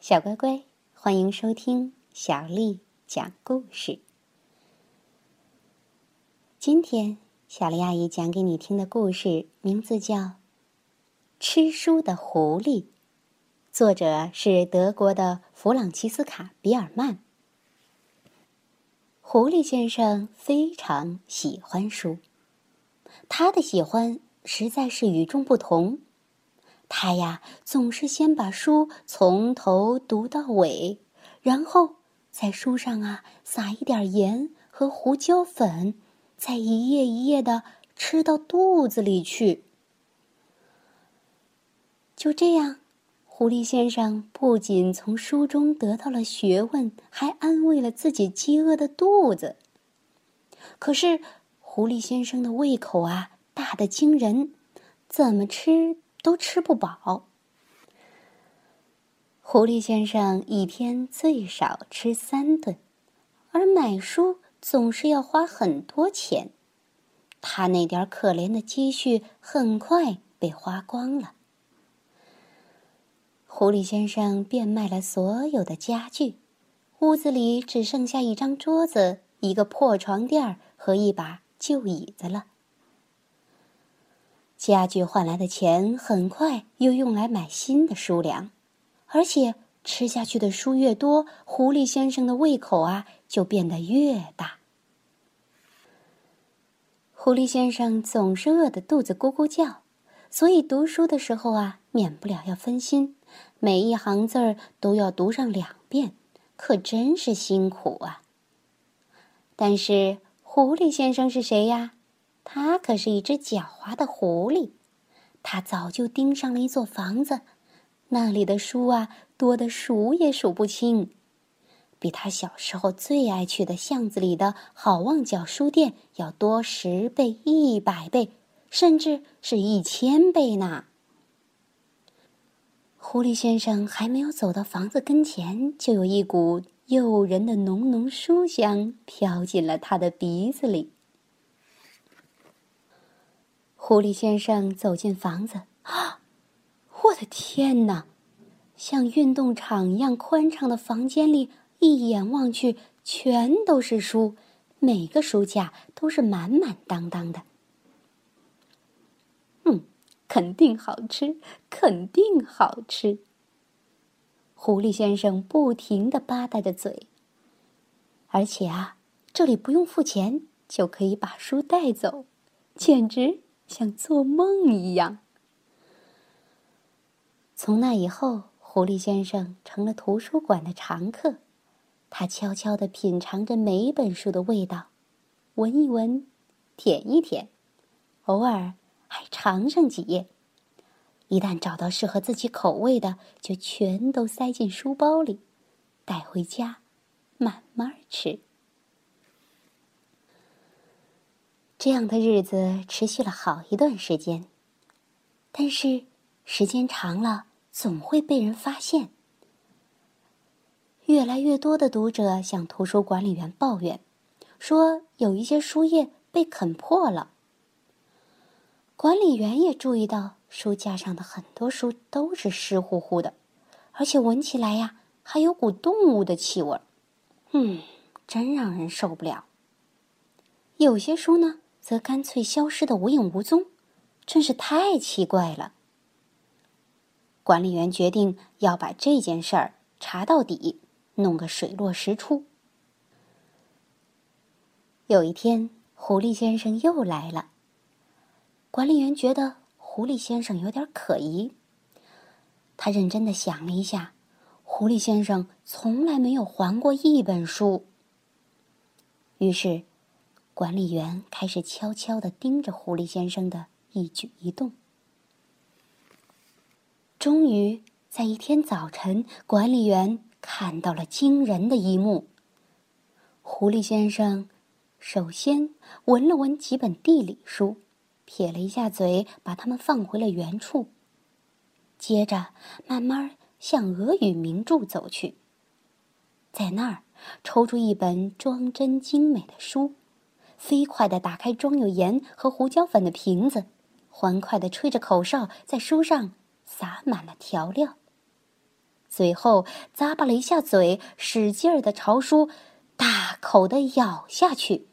小乖乖，欢迎收听小丽讲故事。今天，小丽阿姨讲给你听的故事名字叫《吃书的狐狸》，作者是德国的弗朗齐斯卡·比尔曼。狐狸先生非常喜欢书，他的喜欢实在是与众不同。他呀，总是先把书从头读到尾，然后在书上啊撒一点盐和胡椒粉，再一页一页的吃到肚子里去。就这样，狐狸先生不仅从书中得到了学问，还安慰了自己饥饿的肚子。可是，狐狸先生的胃口啊大的惊人，怎么吃？都吃不饱。狐狸先生一天最少吃三顿，而买书总是要花很多钱。他那点可怜的积蓄很快被花光了。狐狸先生变卖了所有的家具，屋子里只剩下一张桌子、一个破床垫和一把旧椅子了。家具换来的钱很快又用来买新的书粮，而且吃下去的书越多，狐狸先生的胃口啊就变得越大。狐狸先生总是饿得肚子咕咕叫，所以读书的时候啊，免不了要分心，每一行字儿都要读上两遍，可真是辛苦啊。但是狐狸先生是谁呀？他可是一只狡猾的狐狸，他早就盯上了一座房子，那里的书啊多得数也数不清，比他小时候最爱去的巷子里的好望角书店要多十倍、一百倍，甚至是一千倍呢。狐狸先生还没有走到房子跟前，就有一股诱人的浓浓书香飘进了他的鼻子里。狐狸先生走进房子，啊！我的天哪！像运动场一样宽敞的房间里，一眼望去全都是书，每个书架都是满满当当的。嗯，肯定好吃，肯定好吃。狐狸先生不停的吧嗒着嘴，而且啊，这里不用付钱就可以把书带走，简直……像做梦一样。从那以后，狐狸先生成了图书馆的常客。他悄悄地品尝着每本书的味道，闻一闻，舔一舔，偶尔还尝上几页。一旦找到适合自己口味的，就全都塞进书包里，带回家，慢慢吃。这样的日子持续了好一段时间，但是时间长了，总会被人发现。越来越多的读者向图书管理员抱怨，说有一些书页被啃破了。管理员也注意到书架上的很多书都是湿乎乎的，而且闻起来呀还有股动物的气味儿，嗯，真让人受不了。有些书呢。则干脆消失的无影无踪，真是太奇怪了。管理员决定要把这件事儿查到底，弄个水落石出。有一天，狐狸先生又来了。管理员觉得狐狸先生有点可疑，他认真的想了一下，狐狸先生从来没有还过一本书。于是。管理员开始悄悄的盯着狐狸先生的一举一动。终于，在一天早晨，管理员看到了惊人的一幕。狐狸先生首先闻了闻几本地理书，撇了一下嘴，把它们放回了原处。接着，慢慢向俄语名著走去，在那儿抽出一本装帧精美的书。飞快地打开装有盐和胡椒粉的瓶子，欢快地吹着口哨，在书上撒满了调料。最后咂巴了一下嘴，使劲儿的朝书大口的咬下去。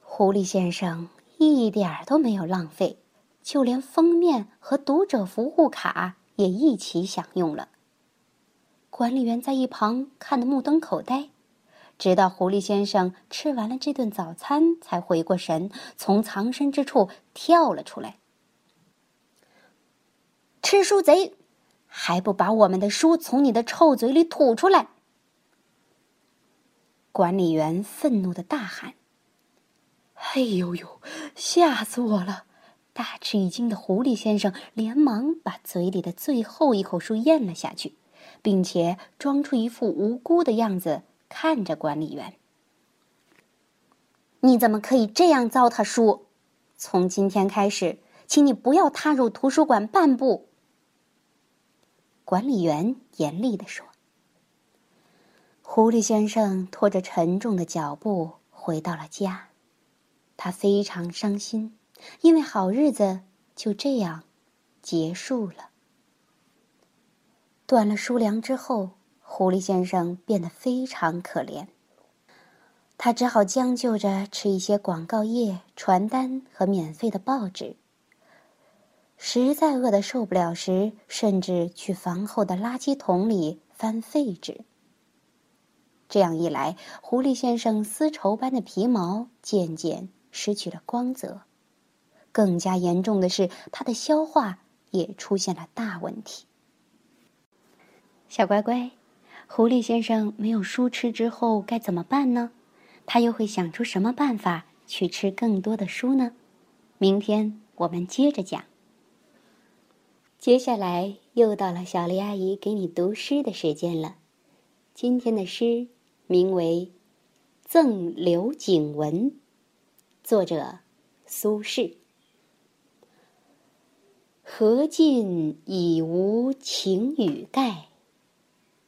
狐狸先生一点儿都没有浪费，就连封面和读者服务卡也一起享用了。管理员在一旁看得目瞪口呆。直到狐狸先生吃完了这顿早餐，才回过神，从藏身之处跳了出来。吃书贼，还不把我们的书从你的臭嘴里吐出来！管理员愤怒的大喊：“哎呦呦，吓死我了！”大吃一惊的狐狸先生连忙把嘴里的最后一口书咽了下去，并且装出一副无辜的样子。看着管理员，你怎么可以这样糟蹋书？从今天开始，请你不要踏入图书馆半步。管理员严厉的说。狐狸先生拖着沉重的脚步回到了家，他非常伤心，因为好日子就这样结束了。断了书粮之后。狐狸先生变得非常可怜，他只好将就着吃一些广告页、传单和免费的报纸。实在饿得受不了时，甚至去房后的垃圾桶里翻废纸。这样一来，狐狸先生丝绸般的皮毛渐渐失去了光泽，更加严重的是，他的消化也出现了大问题。小乖乖。狐狸先生没有书吃之后该怎么办呢？他又会想出什么办法去吃更多的书呢？明天我们接着讲。接下来又到了小丽阿姨给你读诗的时间了。今天的诗名为《赠刘景文》，作者苏轼。荷尽已无擎雨盖。